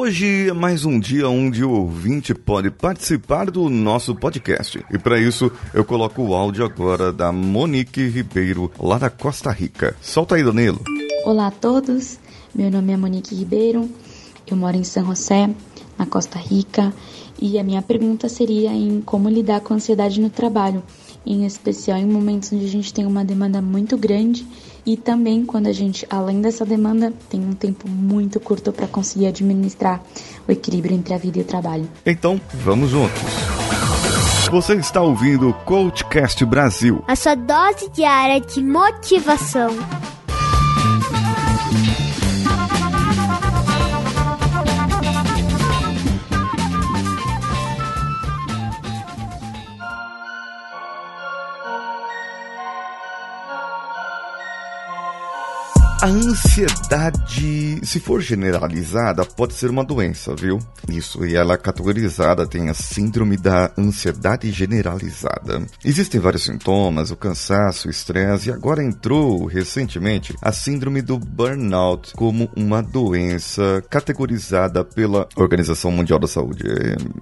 Hoje é mais um dia onde o ouvinte pode participar do nosso podcast. E para isso, eu coloco o áudio agora da Monique Ribeiro, lá da Costa Rica. Solta aí, Danilo. Olá a todos, meu nome é Monique Ribeiro, eu moro em São José, na Costa Rica, e a minha pergunta seria em como lidar com a ansiedade no trabalho, em especial em momentos onde a gente tem uma demanda muito grande e também quando a gente, além dessa demanda, tem um tempo muito curto para conseguir administrar o equilíbrio entre a vida e o trabalho. Então, vamos juntos. Você está ouvindo o Coachcast Brasil. A sua dose diária de motivação. A ansiedade, se for generalizada, pode ser uma doença, viu? Isso, e ela é categorizada tem a síndrome da ansiedade generalizada. Existem vários sintomas, o cansaço, o estresse, e agora entrou recentemente a síndrome do burnout como uma doença categorizada pela Organização Mundial da Saúde.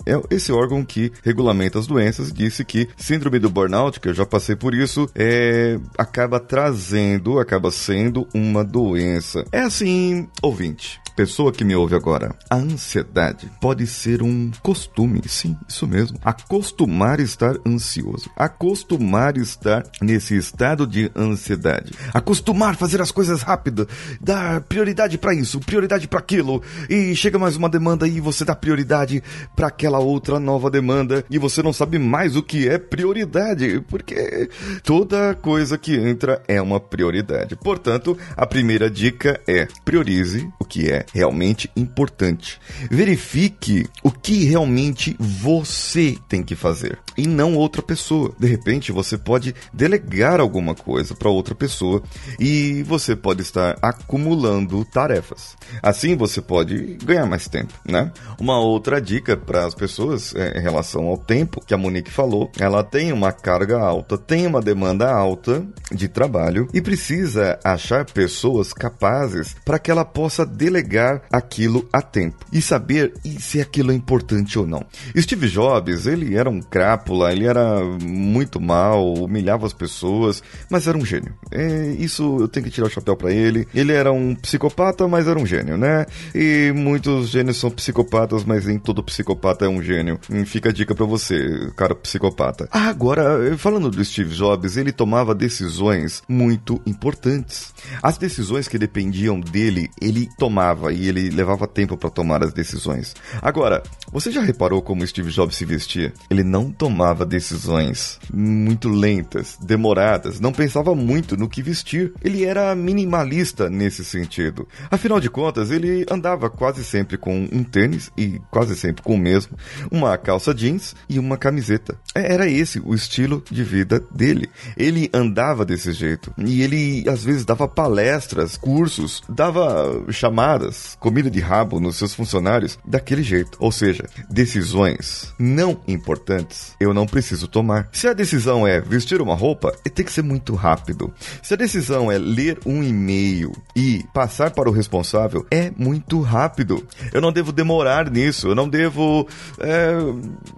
É, é esse órgão que regulamenta as doenças disse que síndrome do burnout, que eu já passei por isso, é, acaba trazendo, acaba sendo uma doença. É assim, ouvinte pessoa que me ouve agora, a ansiedade pode ser um costume, sim, isso mesmo. Acostumar estar ansioso, acostumar estar nesse estado de ansiedade, acostumar fazer as coisas rápido, dar prioridade para isso, prioridade para aquilo, e chega mais uma demanda e você dá prioridade para aquela outra nova demanda e você não sabe mais o que é prioridade, porque toda coisa que entra é uma prioridade. Portanto, a primeira dica é priorize o que é realmente importante. Verifique o que realmente você tem que fazer e não outra pessoa. De repente, você pode delegar alguma coisa para outra pessoa e você pode estar acumulando tarefas. Assim, você pode ganhar mais tempo, né? Uma outra dica para as pessoas é, em relação ao tempo que a Monique falou, ela tem uma carga alta, tem uma demanda alta de trabalho e precisa achar pessoas capazes para que ela possa delegar aquilo a tempo e saber se aquilo é importante ou não. Steve Jobs, ele era um crápula, ele era muito mal, humilhava as pessoas, mas era um gênio. É, isso eu tenho que tirar o chapéu para ele. Ele era um psicopata, mas era um gênio, né? E muitos gênios são psicopatas, mas nem todo psicopata é um gênio. E fica a dica para você, cara psicopata. Agora, falando do Steve Jobs, ele tomava decisões muito importantes. As decisões que dependiam dele, ele tomava e ele levava tempo para tomar as decisões. Agora, você já reparou como Steve Jobs se vestia? Ele não tomava decisões muito lentas, demoradas, não pensava muito no que vestir. Ele era minimalista nesse sentido. Afinal de contas, ele andava quase sempre com um tênis e quase sempre com o mesmo, uma calça jeans e uma camiseta. É, era esse o estilo de vida dele. Ele andava desse jeito e ele às vezes dava palestras, cursos, dava chamadas, comida de rabo nos seus funcionários daquele jeito. Ou seja, decisões não importantes eu não preciso tomar. Se a decisão é vestir uma roupa, tem que ser muito rápido. Se a decisão é ler um e-mail e passar para o responsável, é muito rápido. Eu não devo demorar nisso. Eu não devo, é,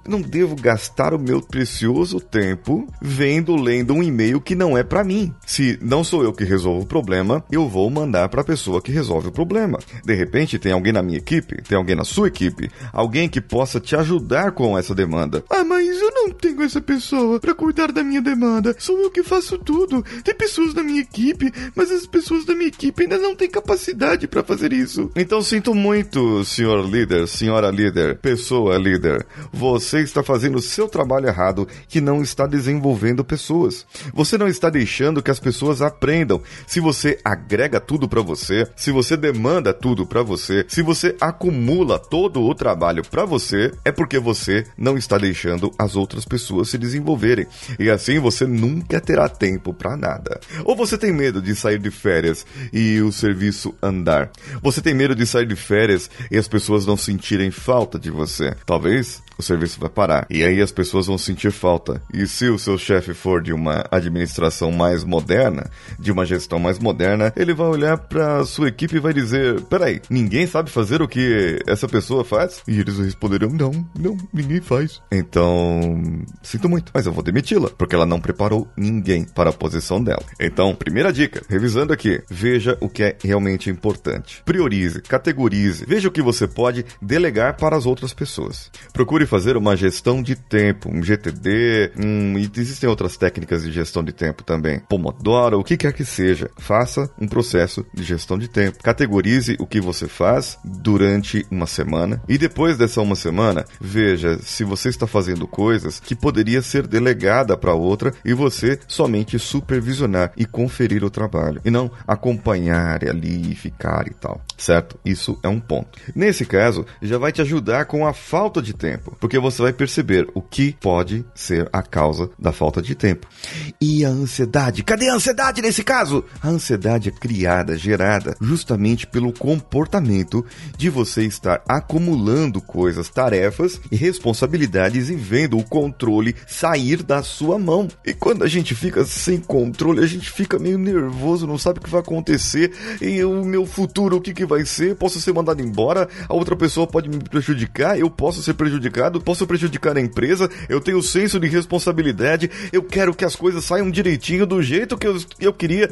não devo gastar o meu precioso tempo vendo, lendo um e-mail que não é para mim. Se não sou eu que resolvo o problema, eu vou mandar para a pessoa que resolve o problema. De repente tem alguém na minha equipe, tem alguém na sua equipe, alguém que possa te ajudar com essa demanda. Ah, mas eu não tenho essa pessoa para cuidar da minha demanda. Sou eu que faço tudo. Tem pessoas na minha equipe, mas as pessoas da minha equipe ainda não têm capacidade para fazer isso. Então sinto muito, senhor líder, senhora líder, pessoa líder. Você está fazendo o seu trabalho errado que não está desenvolvendo pessoas. Você não está deixando que as pessoas aprendam. Se você agrega tudo para você, se você demanda tudo para você, se você acumula todo o trabalho para você, é porque você não está deixando as outras pessoas se desenvolverem. E assim você nunca terá tempo para nada. Ou você tem medo de sair de férias e o serviço andar. Você tem medo de sair de férias e as pessoas não sentirem falta de você. Talvez o serviço vai parar. E aí as pessoas vão sentir falta. E se o seu chefe for de uma administração mais moderna, de uma gestão mais moderna, ele vai olhar para sua equipe e vai dizer: peraí, ninguém sabe fazer o que essa pessoa faz? E eles responderão: não, não, ninguém faz. Então, sinto muito, mas eu vou demiti-la, porque ela não preparou ninguém para a posição dela. Então, primeira dica, revisando aqui, veja o que é realmente importante. Priorize, categorize, veja o que você pode delegar para as outras pessoas. Procure fazer uma gestão de tempo, um GTD, um, e existem outras técnicas de gestão de tempo também. Pomodoro, o que quer que seja. Faça um processo de gestão de tempo. Categorize o que você faz durante uma semana e depois dessa uma semana, veja se você está fazendo coisas que poderia ser delegada para outra e você somente supervisionar e conferir o trabalho e não acompanhar ali e ficar e tal, certo? Isso é um ponto. Nesse caso, já vai te ajudar com a falta de tempo, porque você vai perceber o que pode ser a causa da falta de tempo. E a ansiedade? Cadê a ansiedade nesse caso? A ansiedade é criada, gerada justamente pelo comportamento de você estar acumulando coisas, tarefas e responsabilidades e vendo o controle sair da sua mão. E quando a gente fica sem controle, a gente fica meio nervoso, não sabe o que vai acontecer e o meu futuro, o que, que vai ser? Posso ser mandado embora? A outra pessoa pode me prejudicar? Eu posso ser prejudicado? Posso prejudicar a empresa? Eu tenho senso de responsabilidade? Eu quero que as coisas saiam direitinho do jeito que eu, eu queria.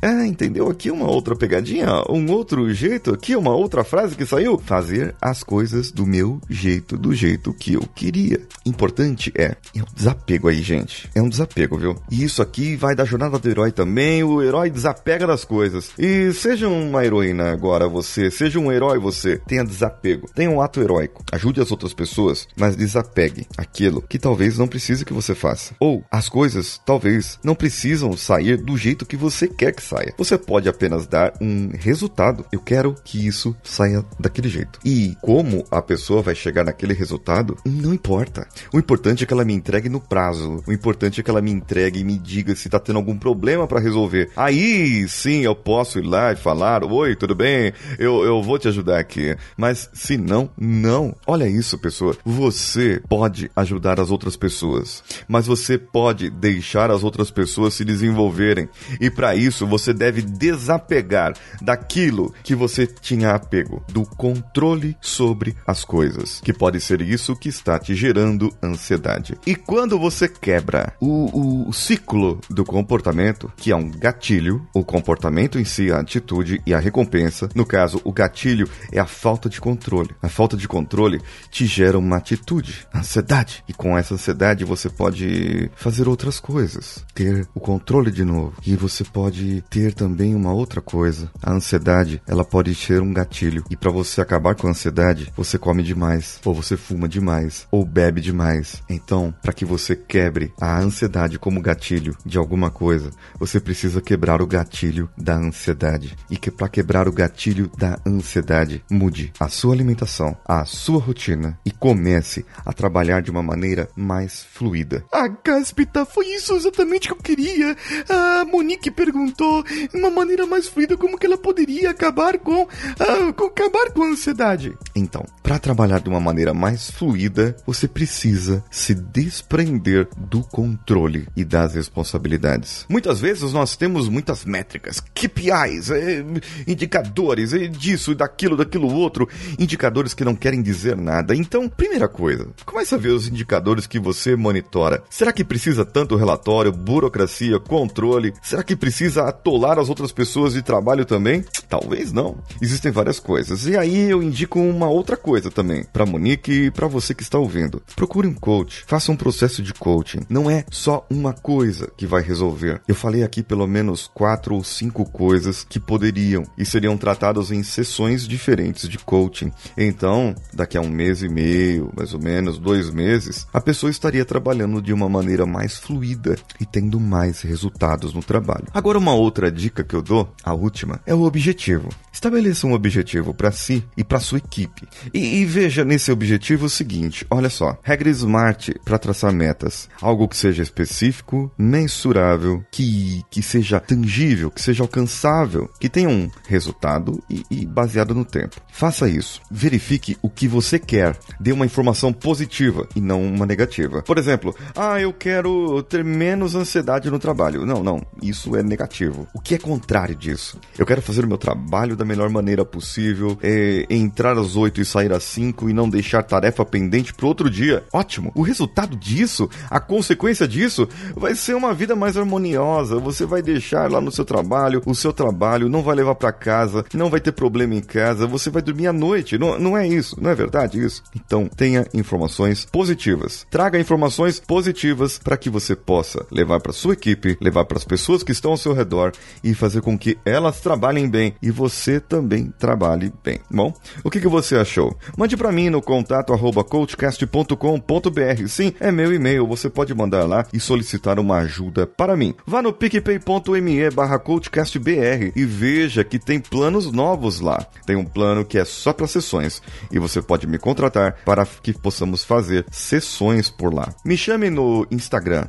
Ah, entendeu? Aqui uma outra pegadinha, um outro jeito, aqui uma outra frase que saiu. Fazer as coisas do meu jeito, do jeito que eu queria. Importante é, é um desapego aí, gente. É um desapego, viu? E isso aqui vai da jornada do herói também. O herói desapega das coisas. E seja uma heroína agora você, seja um herói você, tenha desapego. Tenha um ato heróico. Ajude as outras pessoas, mas desapegue aquilo que talvez não precise que você faça. Ou as coisas talvez não precisam sair do jeito que você quer que saia. Você pode apenas dar um resultado. Eu quero que isso saia daquele jeito. E como a pessoa vai chegar naquele resultado, não importa. O importante é que ela me entregue no prazo. O importante é que ela me entregue e me diga se tá tendo algum problema para resolver. Aí sim eu posso ir lá e falar: Oi, tudo bem? Eu, eu vou te ajudar aqui. Mas se não, não. Olha isso, pessoa. Você pode ajudar as outras pessoas, mas você pode deixar as outras pessoas se desenvolverem. E para isso você deve desapegar daquilo que você tinha apego, do controle sobre as coisas, que pode ser isso que está te gerando ansiedade. E quando você quebra o, o ciclo do comportamento, que é um gatilho, o comportamento em si, a atitude e a recompensa, no caso, o gatilho é a falta de controle. A falta de controle te gera uma atitude, ansiedade. E com essa ansiedade você pode fazer outras coisas, ter o controle de novo. E você pode ter também uma outra coisa. A ansiedade, ela pode ser um gatilho. E para você acabar com a ansiedade, você come demais, ou você fuma demais, ou bebe demais. Então, para que você quebre a ansiedade como gatilho de alguma coisa, você precisa quebrar o gatilho da ansiedade. E que para quebrar o gatilho da ansiedade, mude a sua alimentação, a sua rotina e comece a trabalhar de uma maneira mais fluida. Ah, Gaspita, foi isso exatamente que eu queria. A Monique perguntou de uma maneira mais fluida como que ela poderia acabar com, ah, com acabar com a ansiedade. Então, para trabalhar de uma maneira mais fluida, você precisa se desprender do controle e das responsabilidades. Muitas vezes nós temos muitas métricas, KPIs, eh, indicadores, eh, disso, daquilo, daquilo outro, indicadores que não querem dizer nada. Então, primeira coisa, comece a ver os indicadores que você monitora. Será que precisa tanto relatório, burocracia, controle? Será que precisa atolar as outras pessoas de trabalho também? Talvez não. Existem várias coisas. E aí eu indico uma outra coisa também, para Monique e para você que está ouvindo. Procure um coach, faça um processo de coaching. Não é só uma coisa que vai resolver. Eu falei aqui pelo menos quatro ou cinco coisas que poderiam e seriam tratadas em sessões diferentes de coaching. Então, daqui a um mês e meio, mais ou menos, dois meses, a pessoa estaria trabalhando de uma maneira mais fluida e tendo mais resultados no trabalho. Agora, uma outra dica que eu dou, a última, é o objetivo. Estabeleça um objetivo para si e para sua equipe. E, e, veja nesse objetivo o seguinte: olha só, regra SMART para traçar metas. Algo que seja específico, mensurável, que, que seja tangível, que seja alcançável, que tenha um resultado e, e baseado no tempo. Faça isso. Verifique o que você quer. Dê uma informação positiva e não uma negativa. Por exemplo, ah, eu quero ter menos ansiedade no trabalho. Não, não, isso é negativo. O que é contrário disso? Eu quero fazer o meu trabalho da melhor maneira possível, é, entrar às 8 e sair às 5 e não deixar tarefa pendente para outro dia. Ótimo. O resultado disso, a consequência disso, vai ser uma vida mais harmoniosa. Você vai deixar lá no seu trabalho, o seu trabalho não vai levar para casa, não vai ter problema em casa, você vai dormir à noite. Não, não é isso, não é verdade isso? Então, tenha informações positivas. Traga informações positivas para que você possa levar para sua equipe, levar para as pessoas que estão ao seu redor e fazer com que elas trabalhem bem e você também trabalhe bem. Bom, o que, que você achou? Mande para mim no contato arroba coachcast.com.br. Sim, é meu e-mail. Você pode mandar lá e solicitar uma ajuda para mim. Vá no picpay.me barra coachcastbr e veja que tem planos novos lá. Tem um plano que é só para sessões e você pode me contratar para que possamos fazer sessões por lá. Me chame no Instagram,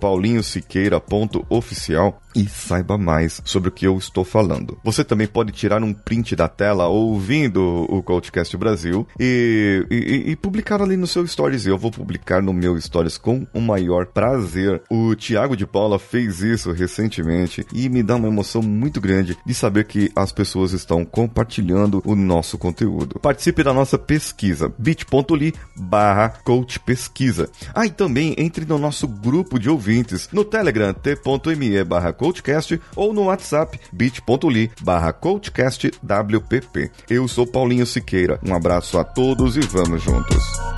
paulinhosiqueira.oficial e saiba mais sobre o que eu estou falando. Você também pode tirar um print da tela ouvindo o Coachcast Brasil e, e, e publicar ali no seu Stories. Eu vou publicar no meu Stories com o maior prazer. O Thiago de Paula fez isso recentemente e me dá uma emoção muito grande de saber que as pessoas estão compartilhando o nosso conteúdo. Participe da nossa pesquisa bit.ly barra coachpesquisa. Ah, e também entre no nosso grupo de ouvintes no Telegram t.me barra coachcast ou no WhatsApp bit.ly barra coachcastwpp. Eu sou Paulinho Siqueira. Um abraço a todos e vamos juntos.